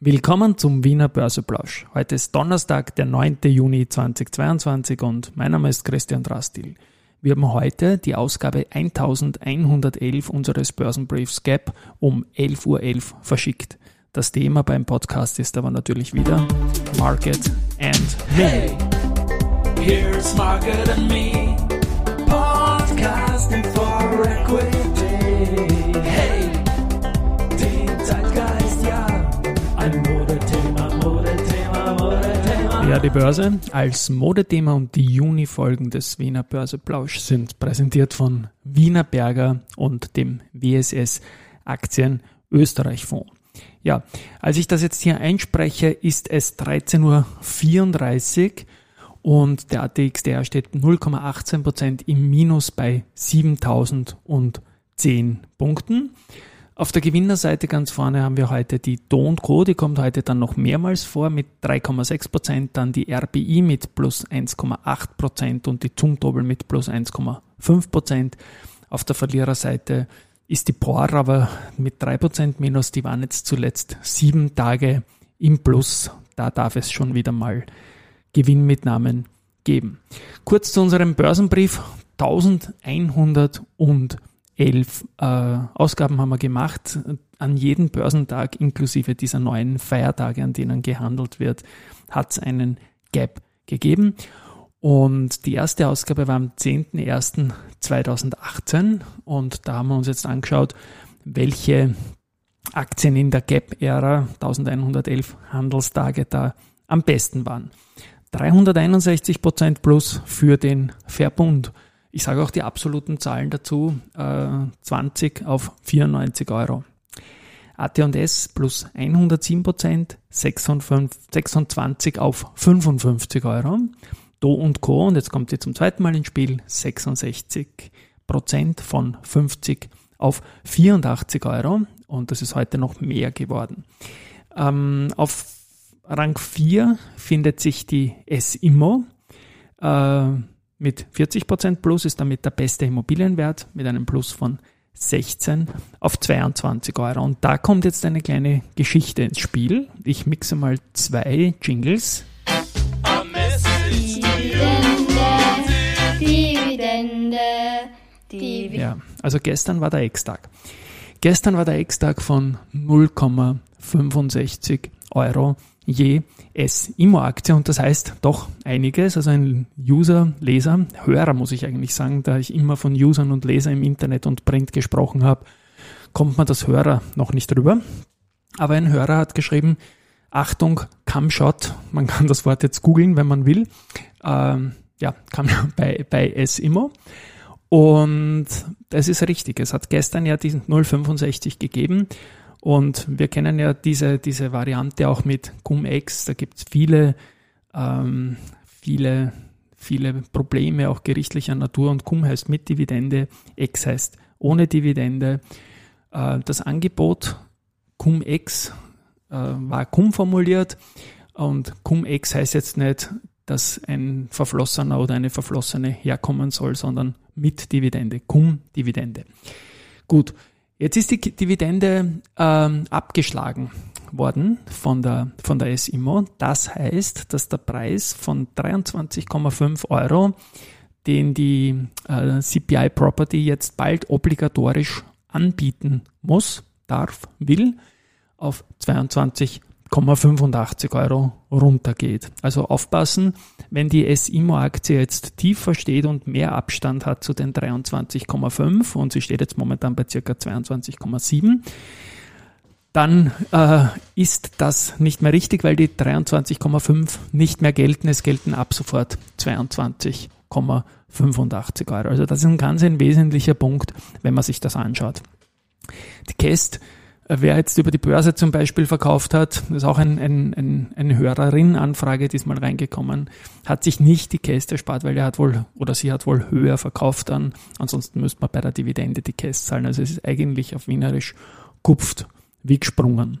Willkommen zum Wiener Börseplausch. Heute ist Donnerstag, der 9. Juni 2022 und mein Name ist Christian Drastil. Wir haben heute die Ausgabe 1111 unseres Börsenbriefs Gap um 11.11 Uhr .11 verschickt. Das Thema beim Podcast ist aber natürlich wieder Market and Me. Hey, here's Market and Me, Die Börse als Modethema und die Juni-Folgen des Wiener Börseplausch sind präsentiert von Wiener Berger und dem WSS Aktien Österreich Fonds. Ja, als ich das jetzt hier einspreche, ist es 13.34 Uhr und der ATXDR steht 0,18% im Minus bei 7010 Punkten. Auf der Gewinnerseite ganz vorne haben wir heute die Do Co., die kommt heute dann noch mehrmals vor mit 3,6 Prozent, dann die RBI mit plus 1,8 Prozent und die Zumtobel mit plus 1,5 Prozent. Auf der Verliererseite ist die POR aber mit 3 Prozent minus, die waren jetzt zuletzt sieben Tage im Plus. Da darf es schon wieder mal Gewinnmitnahmen geben. Kurz zu unserem Börsenbrief. 1100 und elf äh, Ausgaben haben wir gemacht. An jedem Börsentag, inklusive dieser neuen Feiertage, an denen gehandelt wird, hat es einen Gap gegeben. Und die erste Ausgabe war am 10.01.2018 und da haben wir uns jetzt angeschaut, welche Aktien in der Gap-Ära 1111 Handelstage da am besten waren. 361% plus für den Verbund ich sage auch die absoluten Zahlen dazu, äh, 20 auf 94 Euro. AT&S plus 107 Prozent, 26 auf 55 Euro. Do und Co. Und jetzt kommt sie zum zweiten Mal ins Spiel, 66 Prozent von 50 auf 84 Euro. Und das ist heute noch mehr geworden. Ähm, auf Rang 4 findet sich die S-Immo. Äh, mit 40% Plus ist damit der beste Immobilienwert mit einem Plus von 16 auf 22 Euro. Und da kommt jetzt eine kleine Geschichte ins Spiel. Ich mixe mal zwei Jingles. Dividende, Dividende, Ja, also gestern war der Ex-Tag. Gestern war der Ex-Tag von 0,65 Euro je S-Immo-Aktie und das heißt doch einiges. Also ein User, Leser, Hörer muss ich eigentlich sagen, da ich immer von Usern und Leser im Internet und Print gesprochen habe, kommt man das Hörer noch nicht drüber. Aber ein Hörer hat geschrieben, Achtung, Camshot, man kann das Wort jetzt googeln, wenn man will. Ähm, ja, kam bei, bei S-Immo. Und das ist richtig. Es hat gestern ja diesen 065 gegeben und wir kennen ja diese, diese Variante auch mit Cum-Ex. Da gibt es viele, ähm, viele, viele Probleme, auch gerichtlicher Natur. Und Cum heißt mit Dividende, Ex heißt ohne Dividende. Äh, das Angebot Cum-Ex äh, war Cum formuliert. Und Cum-Ex heißt jetzt nicht, dass ein Verflossener oder eine Verflossene herkommen soll, sondern mit Dividende, Cum-Dividende. Gut, Jetzt ist die Dividende ähm, abgeschlagen worden von der, von der SIMO. Das heißt, dass der Preis von 23,5 Euro, den die äh, CPI Property jetzt bald obligatorisch anbieten muss, darf, will, auf 22 0,85 Euro runtergeht. Also aufpassen, wenn die S-Immo-Aktie jetzt tiefer steht und mehr Abstand hat zu den 23,5 und sie steht jetzt momentan bei circa 22,7, dann äh, ist das nicht mehr richtig, weil die 23,5 nicht mehr gelten. Es gelten ab sofort 22,85 Euro. Also das ist ein ganz ein wesentlicher Punkt, wenn man sich das anschaut. Die Käst Wer jetzt über die Börse zum Beispiel verkauft hat, das ist auch ein, ein, ein, eine Hörerin-Anfrage diesmal reingekommen, hat sich nicht die Käste erspart, weil er hat wohl oder sie hat wohl höher verkauft dann. Ansonsten müsste man bei der Dividende die Käste zahlen. Also es ist eigentlich auf Wienerisch kupft wie gesprungen.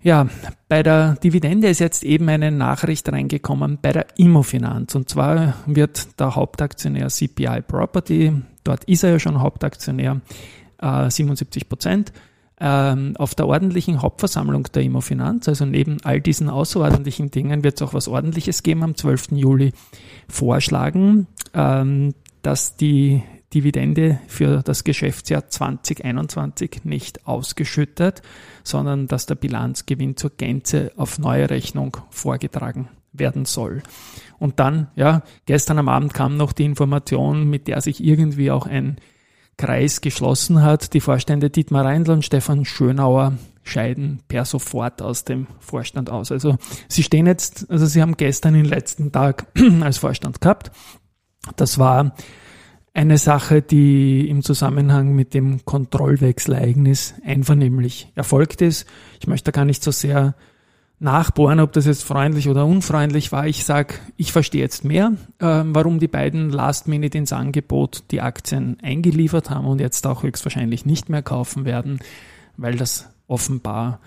Ja, bei der Dividende ist jetzt eben eine Nachricht reingekommen bei der Immofinanz. Und zwar wird der Hauptaktionär CPI Property, dort ist er ja schon Hauptaktionär, äh, 77 Prozent, ähm, auf der ordentlichen Hauptversammlung der Immofinanz, also neben all diesen außerordentlichen Dingen, wird es auch was Ordentliches geben am 12. Juli, vorschlagen, ähm, dass die Dividende für das Geschäftsjahr 2021 nicht ausgeschüttet, sondern dass der Bilanzgewinn zur Gänze auf neue Rechnung vorgetragen werden soll. Und dann, ja, gestern am Abend kam noch die Information, mit der sich irgendwie auch ein Kreis geschlossen hat. Die Vorstände Dietmar Reindl und Stefan Schönauer scheiden per sofort aus dem Vorstand aus. Also sie stehen jetzt, also sie haben gestern den letzten Tag als Vorstand gehabt. Das war eine Sache, die im Zusammenhang mit dem Kontrollwechselereignis einvernehmlich erfolgt ist. Ich möchte gar nicht so sehr nachbohren, ob das jetzt freundlich oder unfreundlich war. Ich sage, ich verstehe jetzt mehr, äh, warum die beiden Last Minute ins Angebot die Aktien eingeliefert haben und jetzt auch höchstwahrscheinlich nicht mehr kaufen werden, weil das offenbar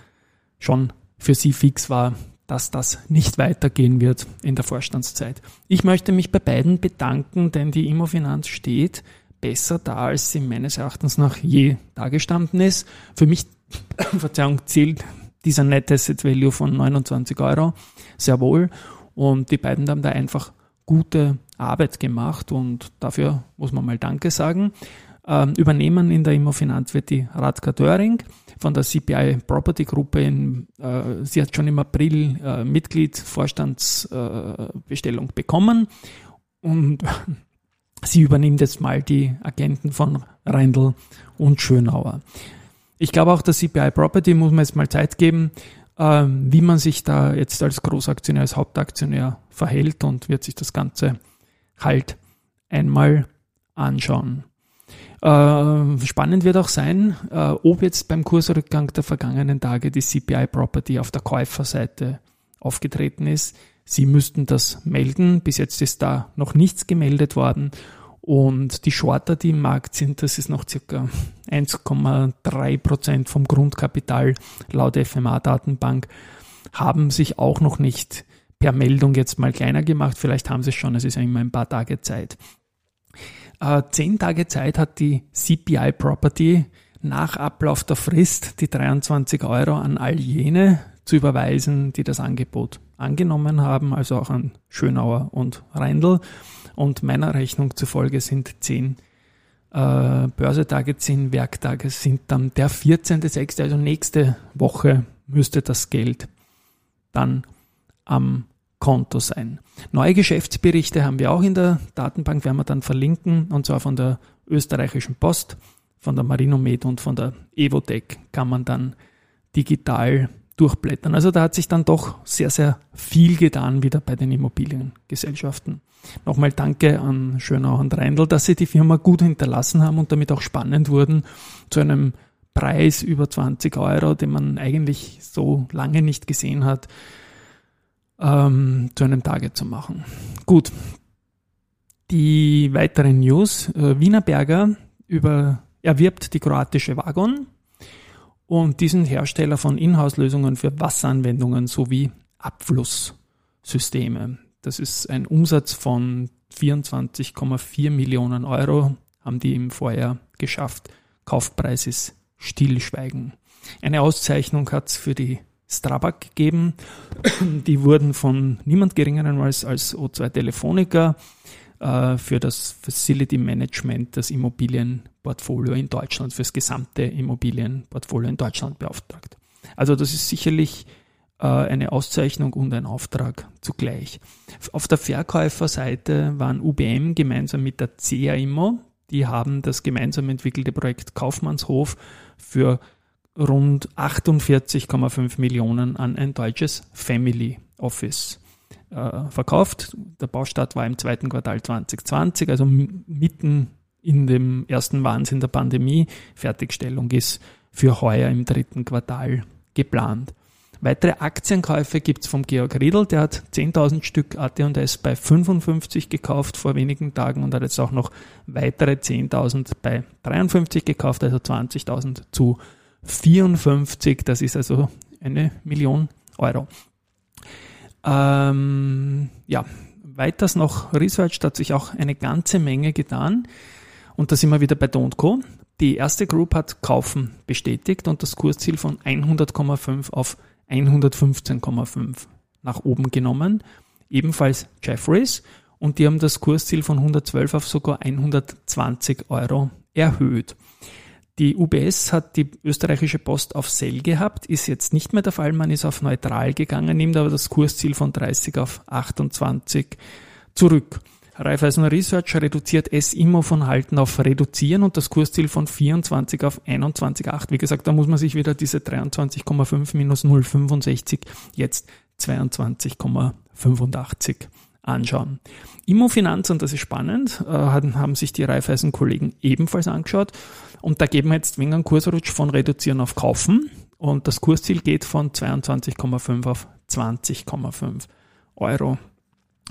schon für sie fix war, dass das nicht weitergehen wird in der Vorstandszeit. Ich möchte mich bei beiden bedanken, denn die Immofinanz steht besser da, als sie meines Erachtens nach je dagestanden ist. Für mich, Verzeihung, zählt dieser Net Asset Value von 29 Euro sehr wohl. Und die beiden haben da einfach gute Arbeit gemacht und dafür muss man mal Danke sagen. Ähm, übernehmen in der Immofinanz wird die Radka Döring von der CPI Property Gruppe. In, äh, sie hat schon im April äh, Mitglied Vorstandsbestellung äh, bekommen und sie übernimmt jetzt mal die Agenten von Reindl und Schönauer. Ich glaube auch, der CPI Property muss man jetzt mal Zeit geben, ähm, wie man sich da jetzt als Großaktionär, als Hauptaktionär verhält und wird sich das Ganze halt einmal anschauen. Äh, spannend wird auch sein, äh, ob jetzt beim Kursrückgang der vergangenen Tage die CPI Property auf der Käuferseite aufgetreten ist. Sie müssten das melden. Bis jetzt ist da noch nichts gemeldet worden. Und die Shorter, die im Markt sind, das ist noch circa 1,3 Prozent vom Grundkapital laut FMA-Datenbank, haben sich auch noch nicht per Meldung jetzt mal kleiner gemacht. Vielleicht haben sie es schon, es ist ja immer ein paar Tage Zeit. Äh, zehn Tage Zeit hat die CPI Property nach Ablauf der Frist die 23 Euro an all jene zu überweisen, die das Angebot angenommen haben, also auch an Schönauer und Reindl. Und meiner Rechnung zufolge sind zehn äh, Börsetage, zehn Werktage sind dann der 14.06., also nächste Woche müsste das Geld dann am Konto sein. Neue Geschäftsberichte haben wir auch in der Datenbank, werden wir dann verlinken, und zwar von der österreichischen Post, von der Marinomed und von der Evotec kann man dann digital durchblättern. Also da hat sich dann doch sehr, sehr viel getan wieder bei den Immobiliengesellschaften. Nochmal danke an Schönau und Reindl, dass sie die Firma gut hinterlassen haben und damit auch spannend wurden zu einem Preis über 20 Euro, den man eigentlich so lange nicht gesehen hat ähm, zu einem Target zu machen. Gut. Die weiteren News. Äh, Wienerberger über, erwirbt die kroatische Wagon und diesen Hersteller von Inhouse-Lösungen für Wasseranwendungen sowie Abflusssysteme. Das ist ein Umsatz von 24,4 Millionen Euro, haben die im Vorjahr geschafft. Kaufpreis ist Stillschweigen. Eine Auszeichnung hat es für die Strabag gegeben. Die wurden von niemand geringeren als, als O2 Telefonica äh, für das Facility Management, das Immobilienportfolio in Deutschland, für das gesamte Immobilienportfolio in Deutschland beauftragt. Also das ist sicherlich äh, eine Auszeichnung und ein Auftrag zugleich. Auf der Verkäuferseite waren UBM gemeinsam mit der CA Immo, die haben das gemeinsam entwickelte Projekt Kaufmannshof für rund 48,5 Millionen an ein deutsches Family Office äh, verkauft. Der Baustart war im zweiten Quartal 2020, also mitten in dem ersten Wahnsinn der Pandemie. Fertigstellung ist für heuer im dritten Quartal geplant. Weitere Aktienkäufe gibt's vom Georg Riedl, der hat 10.000 Stück AT&S bei 55 gekauft vor wenigen Tagen und hat jetzt auch noch weitere 10.000 bei 53 gekauft, also 20.000 zu 54, das ist also eine Million Euro. Ähm, ja, weiters noch Research, da hat sich auch eine ganze Menge getan. Und da sind wir wieder bei Don't Co. Die erste Group hat Kaufen bestätigt und das Kursziel von 100,5 auf 115,5 nach oben genommen. Ebenfalls Jeffries und die haben das Kursziel von 112 auf sogar 120 Euro erhöht. Die UBS hat die österreichische Post auf Sell gehabt, ist jetzt nicht mehr der Fall, man ist auf neutral gegangen, nimmt aber das Kursziel von 30 auf 28 zurück. Raiffeisen Research reduziert S-Immo von Halten auf Reduzieren und das Kursziel von 24 auf 21,8. Wie gesagt, da muss man sich wieder diese 23,5 minus 0,65 jetzt 22,85 anschauen. Immofinanz, und das ist spannend, äh, haben sich die Raiffeisen-Kollegen ebenfalls angeschaut. Und da geben wir jetzt wegen einen Kursrutsch von Reduzieren auf Kaufen. Und das Kursziel geht von 22,5 auf 20,5 Euro.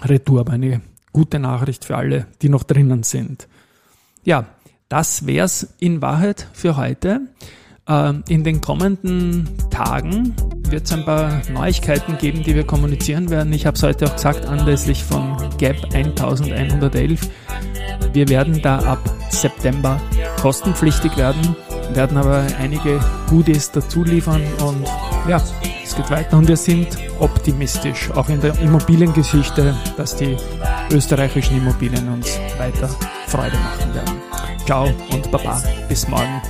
Retour, aber eine gute Nachricht für alle, die noch drinnen sind. Ja, das wär's in Wahrheit für heute. Ähm, in den kommenden Tagen wird es ein paar Neuigkeiten geben, die wir kommunizieren werden. Ich habe es heute auch gesagt, anlässlich von Gap 1111. Wir werden da ab September kostenpflichtig werden, werden aber einige Goodies dazu liefern und ja, es geht weiter und wir sind optimistisch, auch in der Immobiliengeschichte, dass die österreichischen Immobilien uns weiter Freude machen werden. Ciao und Baba, bis morgen.